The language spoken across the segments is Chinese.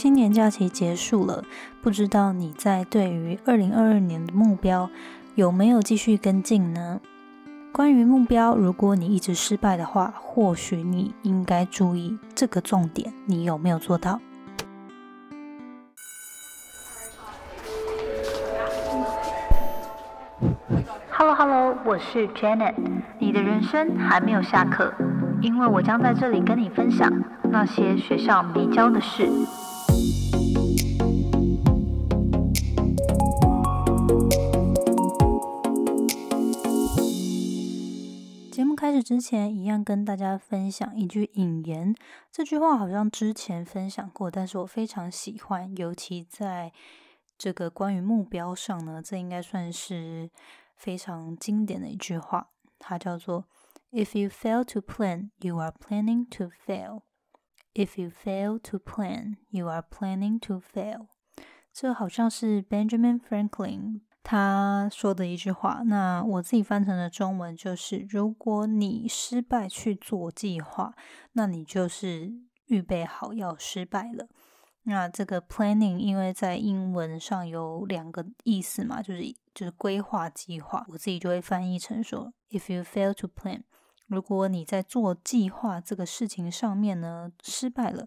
新年假期结束了，不知道你在对于二零二二年的目标有没有继续跟进呢？关于目标，如果你一直失败的话，或许你应该注意这个重点，你有没有做到？Hello Hello，我是 Janet，你的人生还没有下课，因为我将在这里跟你分享那些学校没教的事。之前，一样跟大家分享一句引言。这句话好像之前分享过，但是我非常喜欢，尤其在这个关于目标上呢，这应该算是非常经典的一句话。它叫做 “If you fail to plan, you are planning to fail. If you fail to plan, you are planning to fail.” 这好像是 Benjamin Franklin。他说的一句话，那我自己翻成的中文就是：如果你失败去做计划，那你就是预备好要失败了。那这个 planning 因为在英文上有两个意思嘛，就是就是规划计划，我自己就会翻译成说：if you fail to plan，如果你在做计划这个事情上面呢失败了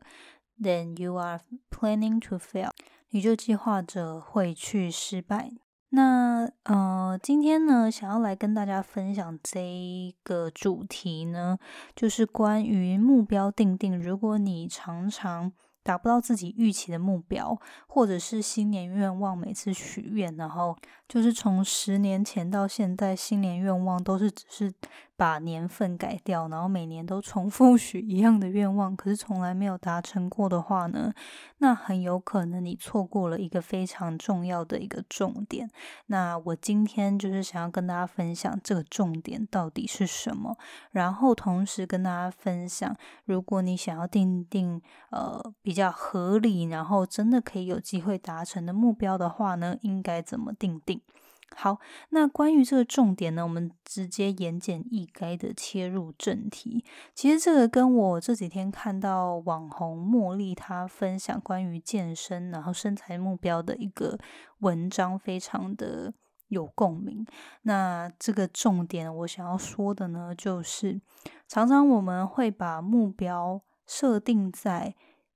，then you are planning to fail，你就计划着会去失败。那呃，今天呢，想要来跟大家分享这个主题呢，就是关于目标定定。如果你常常达不到自己预期的目标，或者是新年愿望，每次许愿，然后就是从十年前到现在，新年愿望都是只是。把年份改掉，然后每年都重复许一样的愿望，可是从来没有达成过的话呢？那很有可能你错过了一个非常重要的一个重点。那我今天就是想要跟大家分享这个重点到底是什么，然后同时跟大家分享，如果你想要定定呃比较合理，然后真的可以有机会达成的目标的话呢，应该怎么定定？好，那关于这个重点呢，我们直接言简意赅的切入正题。其实这个跟我这几天看到网红茉莉她分享关于健身然后身材目标的一个文章，非常的有共鸣。那这个重点我想要说的呢，就是常常我们会把目标设定在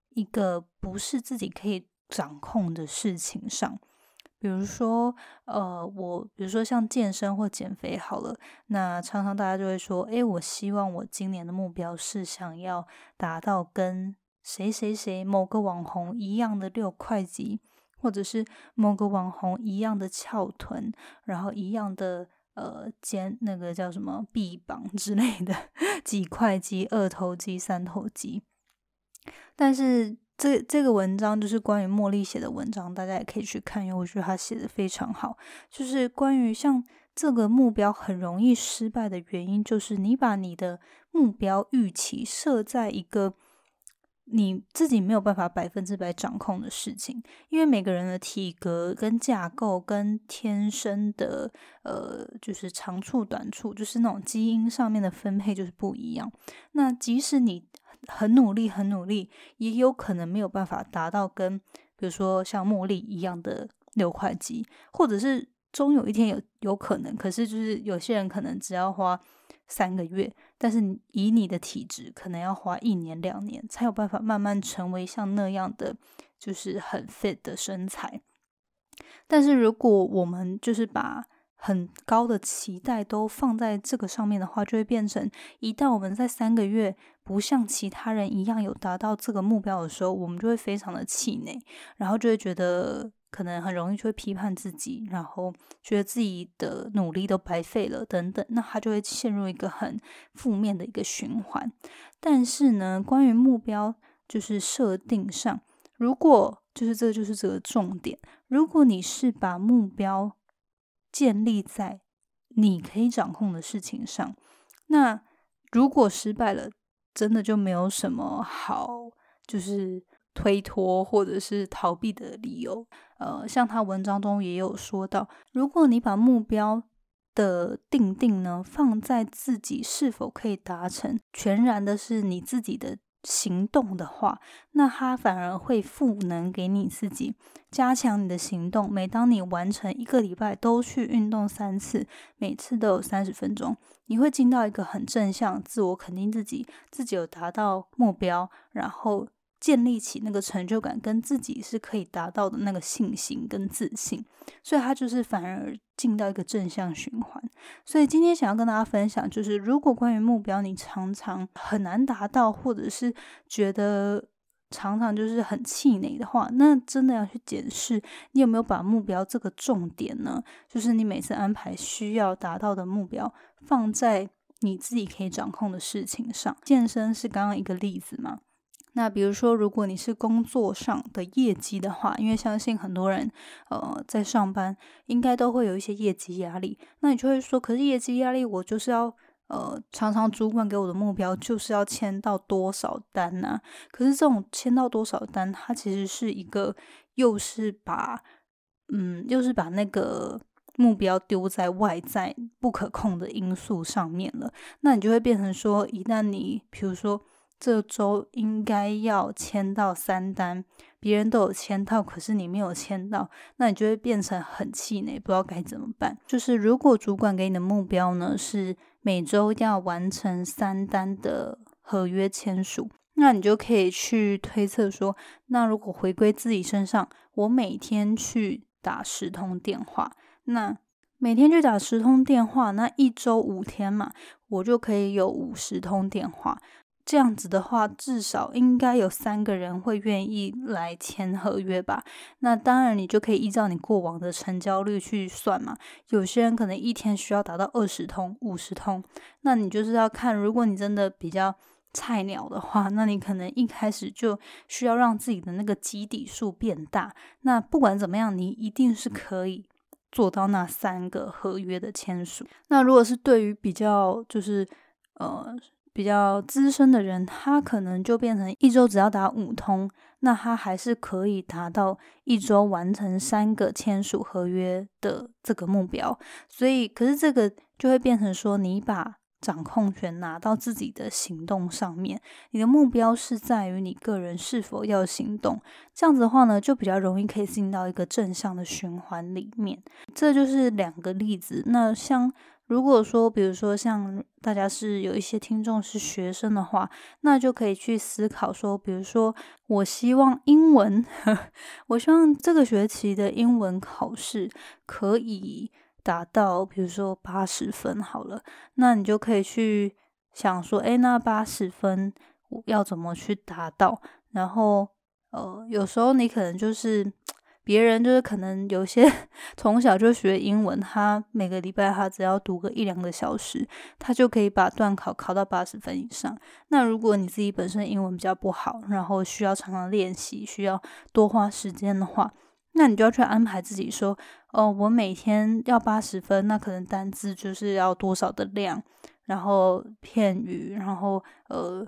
一个不是自己可以掌控的事情上。比如说，呃，我比如说像健身或减肥好了，那常常大家就会说，诶，我希望我今年的目标是想要达到跟谁谁谁某个网红一样的六块肌，或者是某个网红一样的翘臀，然后一样的呃肩那个叫什么臂膀之类的 几块肌，二头肌、三头肌，但是。这这个文章就是关于茉莉写的文章，大家也可以去看，因为我觉得她写的非常好。就是关于像这个目标很容易失败的原因，就是你把你的目标预期设在一个你自己没有办法百分之百掌控的事情。因为每个人的体格跟架构跟天生的呃，就是长处短处，就是那种基因上面的分配就是不一样。那即使你很努力，很努力，也有可能没有办法达到跟比如说像茉莉一样的六块肌，或者是终有一天有有可能。可是就是有些人可能只要花三个月，但是以你的体质，可能要花一年两年才有办法慢慢成为像那样的就是很 fit 的身材。但是如果我们就是把很高的期待都放在这个上面的话，就会变成一旦我们在三个月不像其他人一样有达到这个目标的时候，我们就会非常的气馁，然后就会觉得可能很容易就会批判自己，然后觉得自己的努力都白费了等等，那他就会陷入一个很负面的一个循环。但是呢，关于目标就是设定上，如果就是这就是这个重点，如果你是把目标建立在你可以掌控的事情上，那如果失败了，真的就没有什么好就是推脱或者是逃避的理由。呃，像他文章中也有说到，如果你把目标的定定呢放在自己是否可以达成，全然的是你自己的行动的话，那他反而会赋能给你自己，加强你的行动。每当你完成一个礼拜都去运动三次，每次都有三十分钟，你会进到一个很正向、自我肯定自己，自己有达到目标，然后。建立起那个成就感，跟自己是可以达到的那个信心跟自信，所以他就是反而进到一个正向循环。所以今天想要跟大家分享，就是如果关于目标你常常很难达到，或者是觉得常常就是很气馁的话，那真的要去检视你有没有把目标这个重点呢？就是你每次安排需要达到的目标放在你自己可以掌控的事情上。健身是刚刚一个例子嘛？那比如说，如果你是工作上的业绩的话，因为相信很多人，呃，在上班应该都会有一些业绩压力。那你就会说，可是业绩压力，我就是要，呃，常常主管给我的目标就是要签到多少单呢？可是这种签到多少单，它其实是一个，又是把，嗯，又是把那个目标丢在外在不可控的因素上面了。那你就会变成说，一旦你，比如说。这周应该要签到三单，别人都有签到，可是你没有签到，那你就会变成很气馁，不知道该怎么办。就是如果主管给你的目标呢是每周要完成三单的合约签署，那你就可以去推测说，那如果回归自己身上，我每天去打十通电话，那每天去打十通电话，那一周五天嘛，我就可以有五十通电话。这样子的话，至少应该有三个人会愿意来签合约吧？那当然，你就可以依照你过往的成交率去算嘛。有些人可能一天需要达到二十通、五十通，那你就是要看，如果你真的比较菜鸟的话，那你可能一开始就需要让自己的那个基底数变大。那不管怎么样，你一定是可以做到那三个合约的签署。那如果是对于比较就是呃。比较资深的人，他可能就变成一周只要打五通，那他还是可以达到一周完成三个签署合约的这个目标。所以，可是这个就会变成说，你把掌控权拿到自己的行动上面，你的目标是在于你个人是否要行动。这样子的话呢，就比较容易可以进到一个正向的循环里面。这就是两个例子。那像。如果说，比如说像大家是有一些听众是学生的话，那就可以去思考说，比如说我希望英文，我希望这个学期的英文考试可以达到，比如说八十分好了，那你就可以去想说，哎，那八十分要怎么去达到？然后，呃，有时候你可能就是。别人就是可能有些 从小就学英文，他每个礼拜他只要读个一两个小时，他就可以把段考考到八十分以上。那如果你自己本身英文比较不好，然后需要常常练习，需要多花时间的话，那你就要去安排自己说，哦，我每天要八十分，那可能单字就是要多少的量，然后片语，然后呃。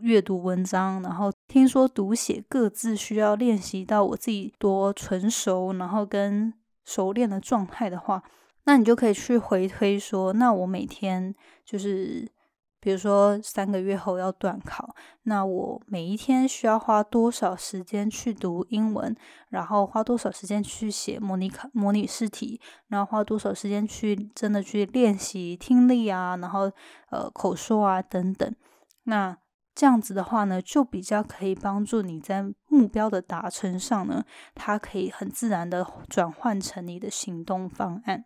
阅读文章，然后听说读写各自需要练习到我自己多纯熟，然后跟熟练的状态的话，那你就可以去回推说，那我每天就是，比如说三个月后要断考，那我每一天需要花多少时间去读英文，然后花多少时间去写模拟考、模拟试题，然后花多少时间去真的去练习听力啊，然后呃口说啊等等，那。这样子的话呢，就比较可以帮助你在目标的达成上呢，它可以很自然的转换成你的行动方案。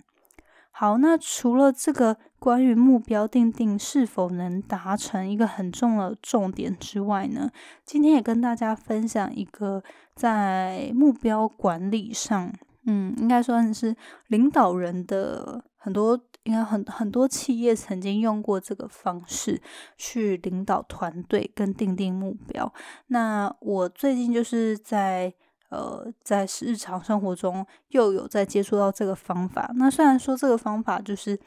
好，那除了这个关于目标定定是否能达成一个很重要的重点之外呢，今天也跟大家分享一个在目标管理上，嗯，应该算是领导人的很多。应该很很多企业曾经用过这个方式去领导团队跟定定目标。那我最近就是在呃在日常生活中又有在接触到这个方法。那虽然说这个方法就是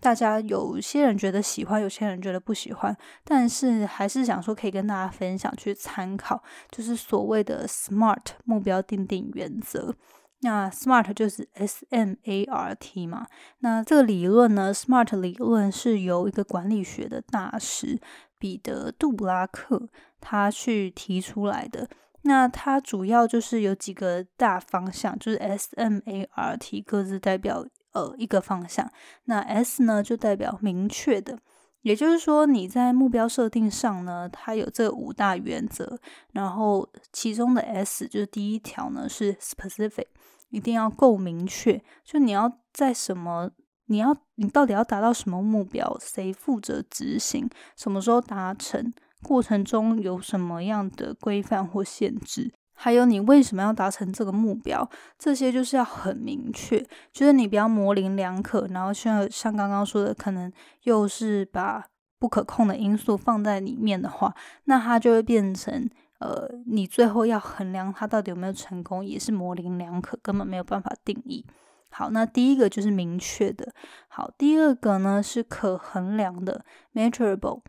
大家有些人觉得喜欢，有些人觉得不喜欢，但是还是想说可以跟大家分享去参考，就是所谓的 SMART 目标定定原则。那 SMART 就是 S M A R T 嘛？那这个理论呢？SMART 理论是由一个管理学的大师彼得·杜布拉克他去提出来的。那它主要就是有几个大方向，就是 S、M、A、R、T 各自代表呃一个方向。那 S 呢就代表明确的，也就是说你在目标设定上呢，它有这五大原则，然后其中的 S 就是第一条呢是 specific，一定要够明确，就你要在什么。你要，你到底要达到什么目标？谁负责执行？什么时候达成？过程中有什么样的规范或限制？还有你为什么要达成这个目标？这些就是要很明确，就是你不要模棱两可。然后像像刚刚说的，可能又是把不可控的因素放在里面的话，那它就会变成呃，你最后要衡量它到底有没有成功，也是模棱两可，根本没有办法定义。好，那第一个就是明确的。好，第二个呢是可衡量的，measurable。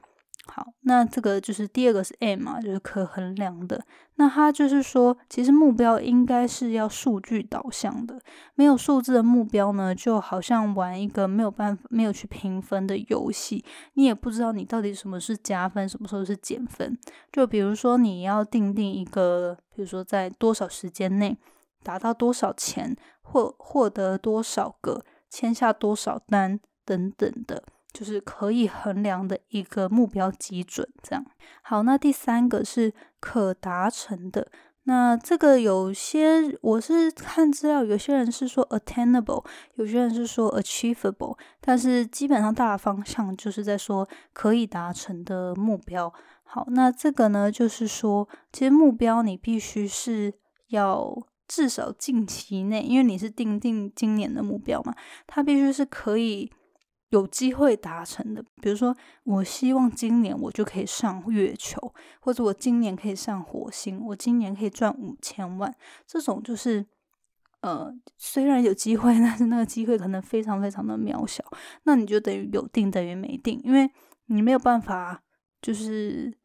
好，那这个就是第二个是 M 嘛，就是可衡量的。那它就是说，其实目标应该是要数据导向的。没有数字的目标呢，就好像玩一个没有办法、没有去评分的游戏，你也不知道你到底什么是加分，什么时候是减分。就比如说你要定定一个，比如说在多少时间内达到多少钱。获获得多少个，签下多少单等等的，就是可以衡量的一个目标基准。这样好，那第三个是可达成的。那这个有些我是看资料，有些人是说 attainable，有些人是说 achievable，但是基本上大方向就是在说可以达成的目标。好，那这个呢，就是说其实目标你必须是要。至少近期内，因为你是定定今年的目标嘛，它必须是可以有机会达成的。比如说，我希望今年我就可以上月球，或者我今年可以上火星，我今年可以赚五千万。这种就是，呃，虽然有机会，但是那个机会可能非常非常的渺小。那你就等于有定等于没定，因为你没有办法就是。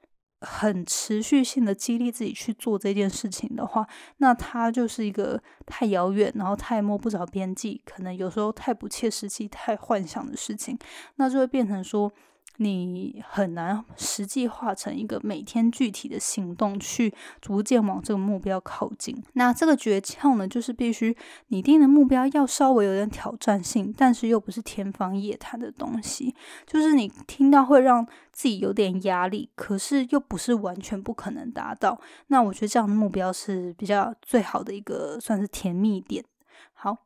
很持续性的激励自己去做这件事情的话，那它就是一个太遥远，然后太摸不着边际，可能有时候太不切实际、太幻想的事情，那就会变成说。你很难实际化成一个每天具体的行动，去逐渐往这个目标靠近。那这个诀窍呢，就是必须拟定的目标要稍微有点挑战性，但是又不是天方夜谭的东西。就是你听到会让自己有点压力，可是又不是完全不可能达到。那我觉得这样的目标是比较最好的一个，算是甜蜜点。好。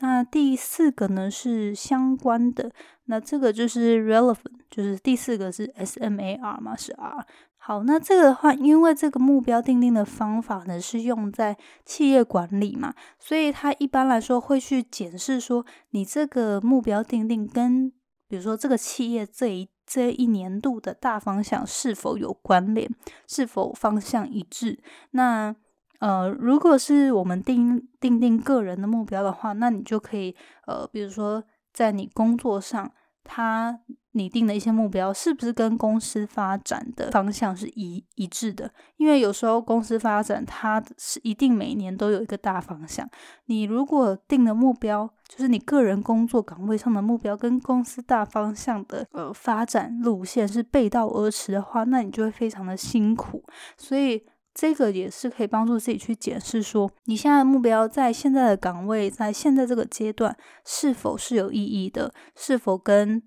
那第四个呢是相关的，那这个就是 relevant，就是第四个是 S M A R 嘛，是 R。好，那这个的话，因为这个目标定定的方法呢是用在企业管理嘛，所以它一般来说会去检视说你这个目标定定跟，比如说这个企业这一这一年度的大方向是否有关联，是否方向一致。那呃，如果是我们定定定个人的目标的话，那你就可以呃，比如说在你工作上，他你定的一些目标是不是跟公司发展的方向是一一致的？因为有时候公司发展它是一定每年都有一个大方向，你如果定的目标就是你个人工作岗位上的目标跟公司大方向的呃发展路线是背道而驰的话，那你就会非常的辛苦，所以。这个也是可以帮助自己去检视，说你现在的目标在现在的岗位，在现在这个阶段是否是有意义的，是否跟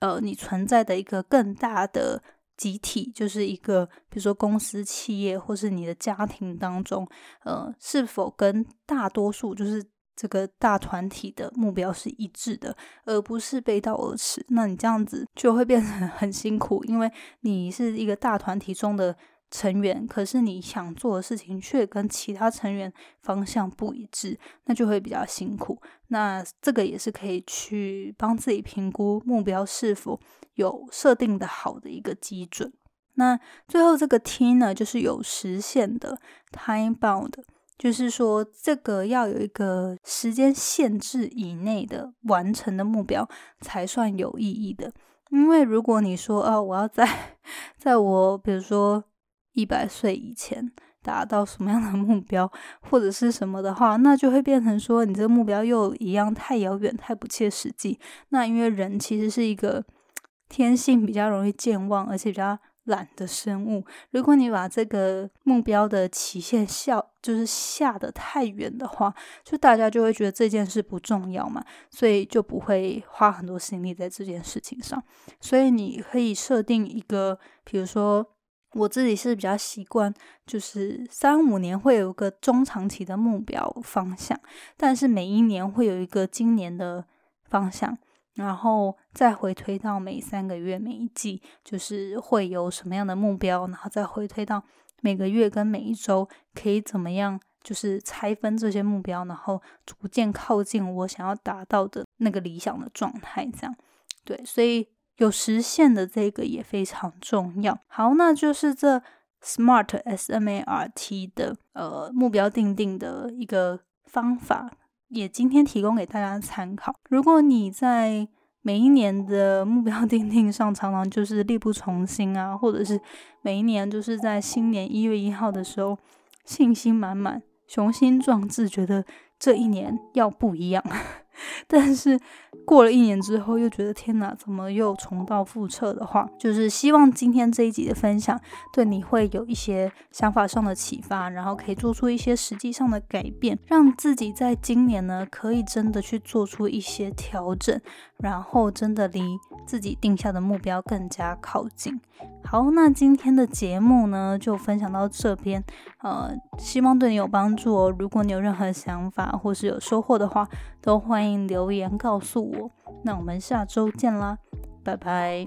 呃你存在的一个更大的集体，就是一个比如说公司、企业或是你的家庭当中，呃，是否跟大多数就是这个大团体的目标是一致的，而不是背道而驰。那你这样子就会变得很 辛苦，因为你是一个大团体中的。成员，可是你想做的事情却跟其他成员方向不一致，那就会比较辛苦。那这个也是可以去帮自己评估目标是否有设定的好的一个基准。那最后这个 T 呢，就是有实现的 time bound，就是说这个要有一个时间限制以内的完成的目标才算有意义的。因为如果你说哦，我要在 在我比如说。一百岁以前达到什么样的目标，或者是什么的话，那就会变成说你这个目标又一样太遥远、太不切实际。那因为人其实是一个天性比较容易健忘，而且比较懒的生物。如果你把这个目标的期限下就是下的太远的话，就大家就会觉得这件事不重要嘛，所以就不会花很多心力在这件事情上。所以你可以设定一个，比如说我自己是比较习惯，就是三五年会有一个中长期的目标方向，但是每一年会有一个今年的方向。然后再回推到每三个月、每一季，就是会有什么样的目标，然后再回推到每个月跟每一周，可以怎么样，就是拆分这些目标，然后逐渐靠近我想要达到的那个理想的状态。这样，对，所以有实现的这个也非常重要。好，那就是这 SMART S M A R T 的呃目标定定的一个方法。也今天提供给大家参考。如果你在每一年的目标 定定上常常就是力不从心啊，或者是每一年就是在新年一月一号的时候信心满满、雄心壮志，觉得这一年要不一样。但是过了一年之后，又觉得天哪，怎么又重蹈覆辙的话，就是希望今天这一集的分享对你会有一些想法上的启发，然后可以做出一些实际上的改变，让自己在今年呢可以真的去做出一些调整，然后真的离自己定下的目标更加靠近。好，那今天的节目呢就分享到这边，呃，希望对你有帮助哦。如果你有任何想法或是有收获的话，都欢迎欢迎留言告诉我。那我们下周见啦，拜拜。